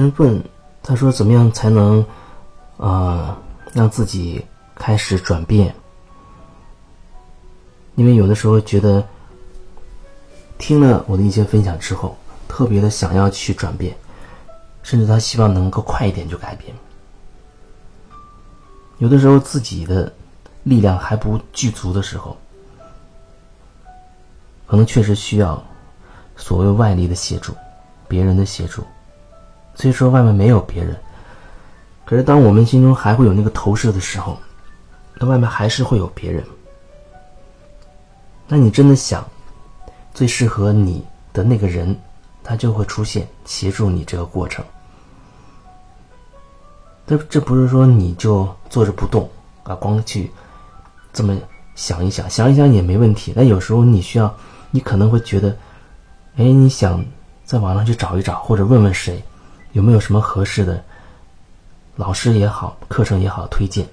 人问他说：“怎么样才能啊让自己开始转变？”因为有的时候觉得听了我的一些分享之后，特别的想要去转变，甚至他希望能够快一点就改变。有的时候自己的力量还不具足的时候，可能确实需要所谓外力的协助，别人的协助。虽说外面没有别人，可是当我们心中还会有那个投射的时候，那外面还是会有别人。那你真的想最适合你的那个人，他就会出现协助你这个过程。这这不是说你就坐着不动啊，光去这么想一想，想一想也没问题。但有时候你需要，你可能会觉得，哎，你想在网上去找一找，或者问问谁。有没有什么合适的老师也好，课程也好推荐？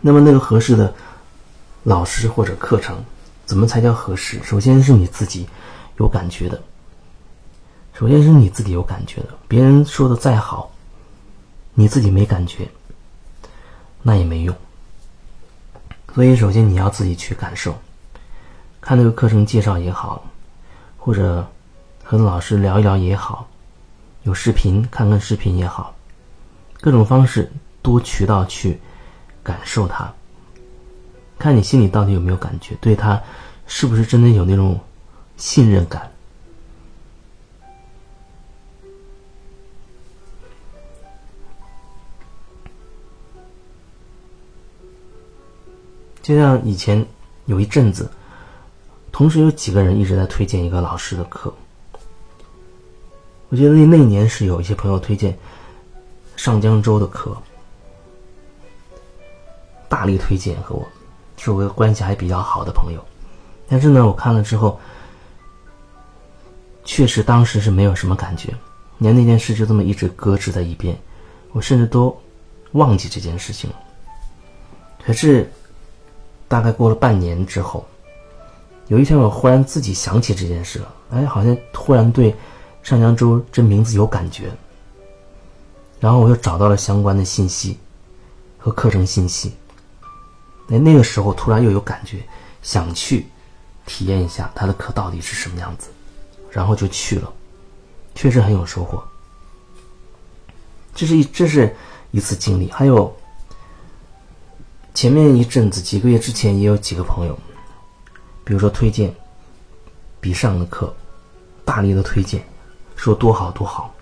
那么那个合适的老师或者课程，怎么才叫合适？首先是你自己有感觉的，首先是你自己有感觉的。别人说的再好，你自己没感觉，那也没用。所以，首先你要自己去感受，看那个课程介绍也好，或者和老师聊一聊也好。有视频看看视频也好，各种方式多渠道去感受它，看你心里到底有没有感觉，对他是不是真的有那种信任感。就像以前有一阵子，同时有几个人一直在推荐一个老师的课。我觉得那那年是有一些朋友推荐上江州的课，大力推荐和我，是我个关系还比较好的朋友。但是呢，我看了之后，确实当时是没有什么感觉，连那件事就这么一直搁置在一边，我甚至都忘记这件事情了。可是大概过了半年之后，有一天我忽然自己想起这件事了，哎，好像突然对。上江州这名字有感觉，然后我又找到了相关的信息和课程信息。那那个时候突然又有感觉，想去体验一下他的课到底是什么样子，然后就去了，确实很有收获。这是一这是一次经历，还有前面一阵子几个月之前也有几个朋友，比如说推荐比上的课，大力的推荐。说多好多好，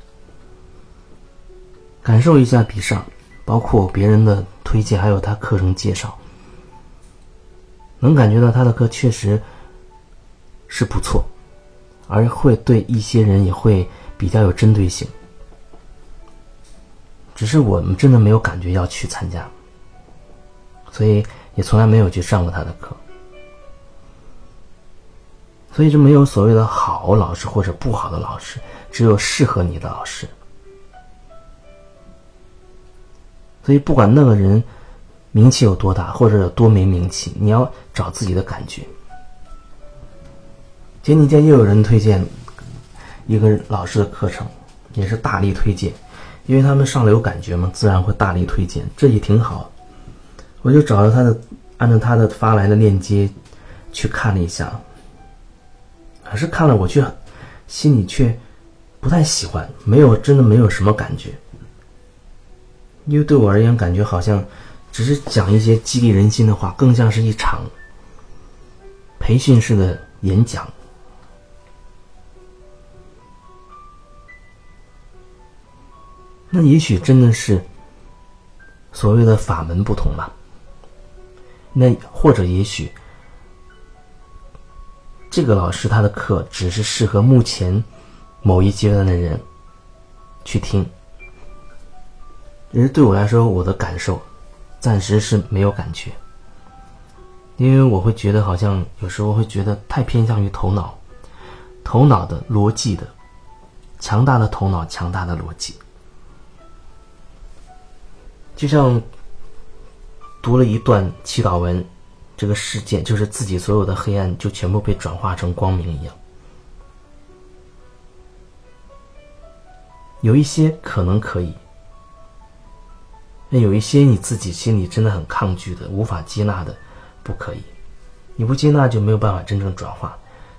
感受一下比上，包括别人的推荐，还有他课程介绍，能感觉到他的课确实是不错，而会对一些人也会比较有针对性。只是我们真的没有感觉要去参加，所以也从来没有去上过他的课。所以就没有所谓的好老师或者不好的老师，只有适合你的老师。所以不管那个人名气有多大，或者有多没名气，你要找自己的感觉。前几天又有人推荐一个老师的课程，也是大力推荐，因为他们上了有感觉嘛，自然会大力推荐，这也挺好。我就找了他的，按照他的发来的链接去看了一下。可是看了我却心里却不太喜欢，没有真的没有什么感觉，因为对我而言，感觉好像只是讲一些激励人心的话，更像是一场培训式的演讲。那也许真的是所谓的法门不同吧，那或者也许。这个老师他的课只是适合目前某一阶段的人去听，其实对我来说，我的感受暂时是没有感觉，因为我会觉得好像有时候会觉得太偏向于头脑，头脑的逻辑的强大的头脑，强大的逻辑，就像读了一段祈祷文。这个世界就是自己所有的黑暗就全部被转化成光明一样。有一些可能可以，那有一些你自己心里真的很抗拒的、无法接纳的，不可以。你不接纳就没有办法真正转化。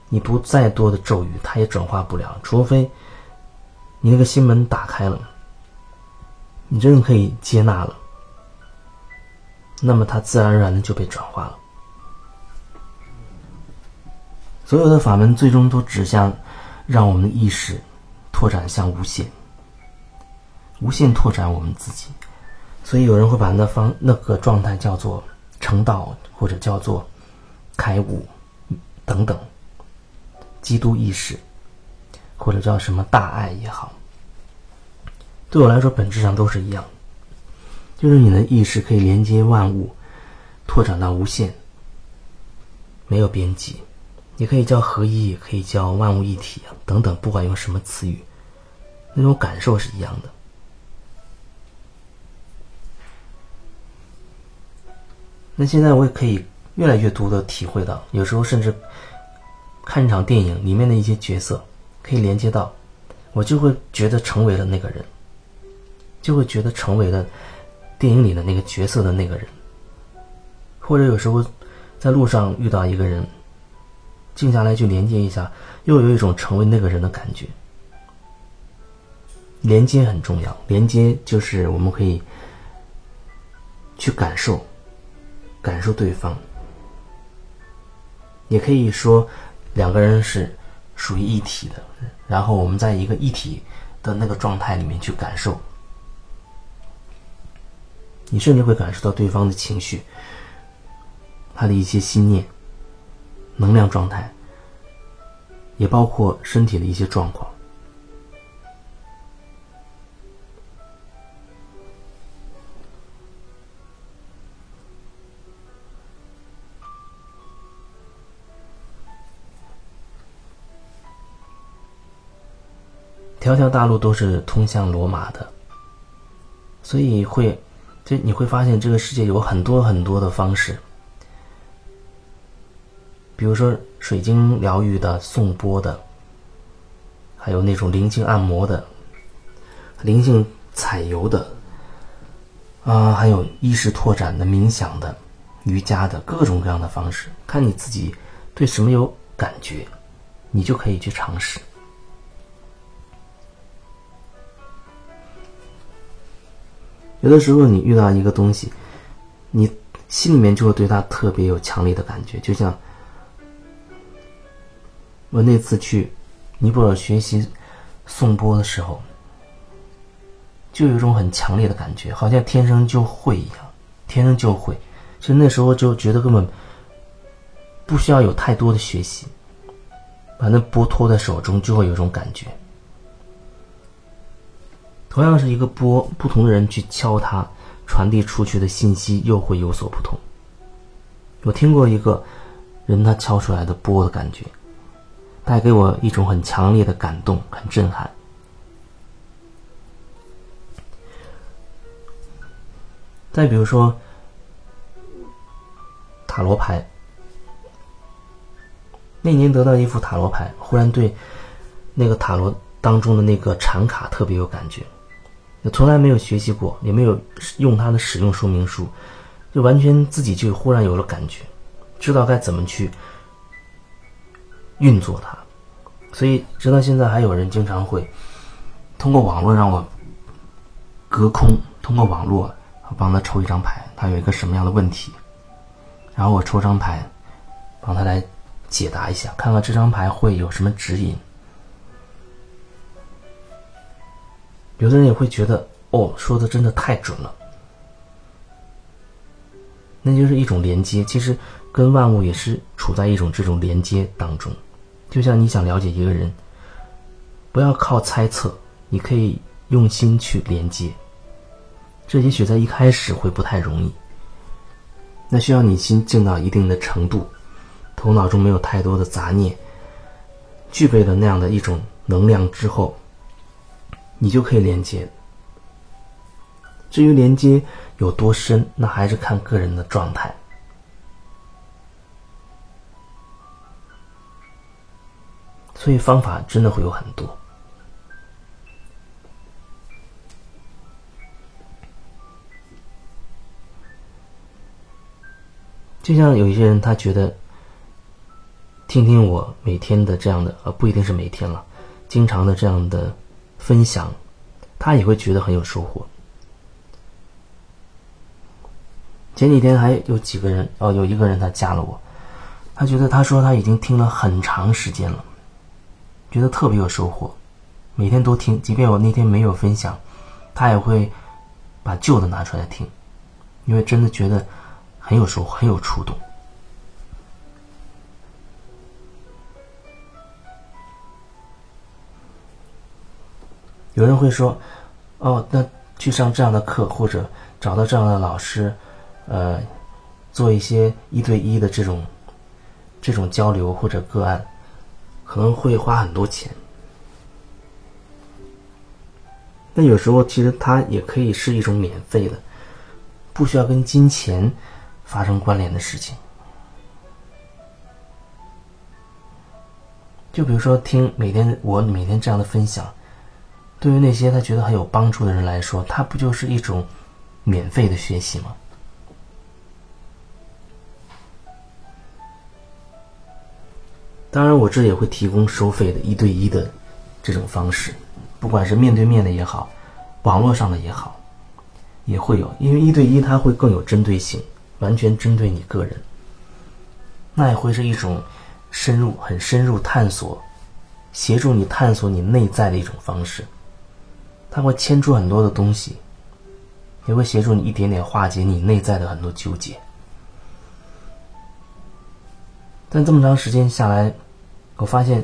你读再多的咒语，它也转化不了，除非你那个心门打开了，你真正可以接纳了，那么它自然而然的就被转化了。所有的法门最终都指向让我们的意识拓展向无限，无限拓展我们自己。所以有人会把那方那个状态叫做成道，或者叫做开悟等等。基督意识，或者叫什么大爱也好，对我来说本质上都是一样，就是你的意识可以连接万物，拓展到无限，没有边际。你可以叫合一，也可以叫万物一体啊等等，不管用什么词语，那种感受是一样的。那现在我也可以越来越多的体会到，有时候甚至。看一场电影里面的一些角色，可以连接到，我就会觉得成为了那个人，就会觉得成为了电影里的那个角色的那个人。或者有时候在路上遇到一个人，静下来去连接一下，又有一种成为那个人的感觉。连接很重要，连接就是我们可以去感受，感受对方，也可以说。两个人是属于一体的，然后我们在一个一体的那个状态里面去感受，你甚至会感受到对方的情绪，他的一些心念、能量状态，也包括身体的一些状况。条条大路都是通向罗马的，所以会，这你会发现这个世界有很多很多的方式，比如说水晶疗愈的、颂钵的，还有那种灵性按摩的、灵性彩油的，啊，还有意识拓展的、冥想的、瑜伽的各种各样的方式，看你自己对什么有感觉，你就可以去尝试。有的时候，你遇到一个东西，你心里面就会对它特别有强烈的感觉。就像我那次去尼泊尔学习颂钵的时候，就有一种很强烈的感觉，好像天生就会一样，天生就会。其实那时候就觉得根本不需要有太多的学习，把那钵托在手中，就会有一种感觉。同样是一个波，不同的人去敲它，传递出去的信息又会有所不同。我听过一个人他敲出来的波的感觉，带给我一种很强烈的感动，很震撼。再比如说塔罗牌，那年得到一副塔罗牌，忽然对那个塔罗当中的那个禅卡特别有感觉。从来没有学习过，也没有用它的使用说明书，就完全自己就忽然有了感觉，知道该怎么去运作它。所以直到现在，还有人经常会通过网络让我隔空通过网络帮他抽一张牌，他有一个什么样的问题，然后我抽张牌帮他来解答一下，看看这张牌会有什么指引。有的人也会觉得，哦，说的真的太准了，那就是一种连接。其实跟万物也是处在一种这种连接当中。就像你想了解一个人，不要靠猜测，你可以用心去连接。这也许在一开始会不太容易，那需要你心静到一定的程度，头脑中没有太多的杂念，具备了那样的一种能量之后。你就可以连接。至于连接有多深，那还是看个人的状态。所以方法真的会有很多。就像有一些人他觉得听听我每天的这样的呃不一定是每天了经常的这样的分享他也会觉得很有收获。前几天还有几个人哦有一个人他加了我他觉得他说他已经听了很长时间了。觉得特别有收获，每天都听，即便我那天没有分享，他也会把旧的拿出来听，因为真的觉得。很有收获，很有触动。有人会说：“哦，那去上这样的课，或者找到这样的老师，呃，做一些一对一的这种这种交流或者个案，可能会花很多钱。”那有时候，其实它也可以是一种免费的，不需要跟金钱。发生关联的事情，就比如说听每天我每天这样的分享，对于那些他觉得很有帮助的人来说，它不就是一种免费的学习吗？当然，我这也会提供收费的一对一的这种方式，不管是面对面的也好，网络上的也好，也会有，因为一对一它会更有针对性。完全针对你个人，那也会是一种深入、很深入探索，协助你探索你内在的一种方式。它会牵出很多的东西，也会协助你一点点化解你内在的很多纠结。但这么长时间下来，我发现，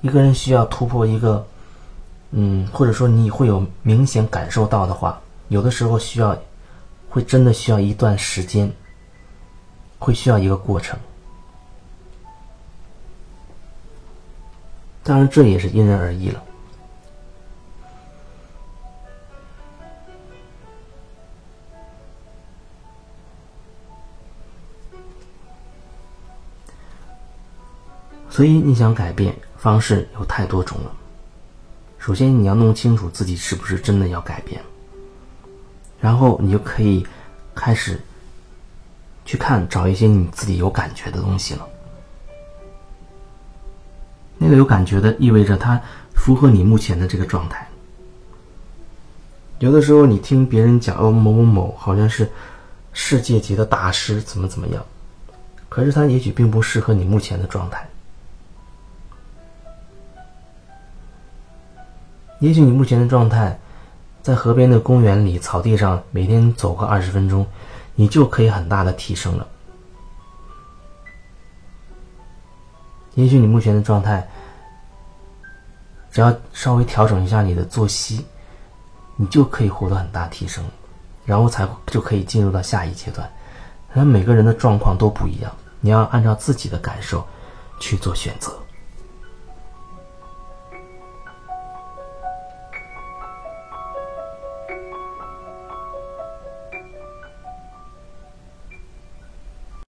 一个人需要突破一个，嗯，或者说你会有明显感受到的话，有的时候需要。会真的需要一段时间，会需要一个过程。当然，这也是因人而异了。所以，你想改变方式有太多种了。首先，你要弄清楚自己是不是真的要改变。然后你就可以开始去看，找一些你自己有感觉的东西了。那个有感觉的，意味着它符合你目前的这个状态。有的时候你听别人讲哦某某某好像是世界级的大师，怎么怎么样，可是他也许并不适合你目前的状态。也许你目前的状态。在河边的公园里，草地上每天走个二十分钟，你就可以很大的提升了。也许你目前的状态，只要稍微调整一下你的作息，你就可以获得很大提升，然后才就可以进入到下一阶段。那每个人的状况都不一样，你要按照自己的感受去做选择。